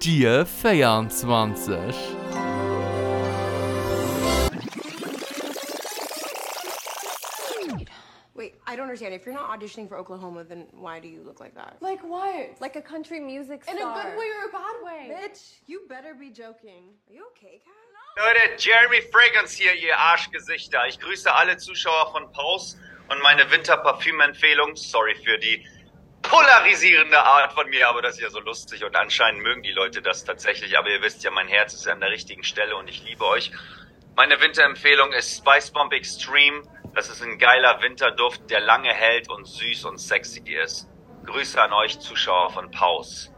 Dir 24. Wait, I don't understand. If you're not auditioning for Oklahoma, then why do you look like that? Like what? Like a country music star. In a good way or a bad way? Bitch, you better be joking. Are you okay, Kat? Leute, Jeremy Fragrance hier, ihr Arschgesichter. Ich grüße alle Zuschauer von Pause und meine Winterparfüm-Empfehlung. Sorry für die polarisierende Art von mir, aber das ist ja so lustig und anscheinend mögen die Leute das tatsächlich. Aber ihr wisst ja, mein Herz ist an der richtigen Stelle und ich liebe euch. Meine Winterempfehlung ist Spice Bomb Extreme. Das ist ein geiler Winterduft, der lange hält und süß und sexy ist. Grüße an euch Zuschauer von Pause.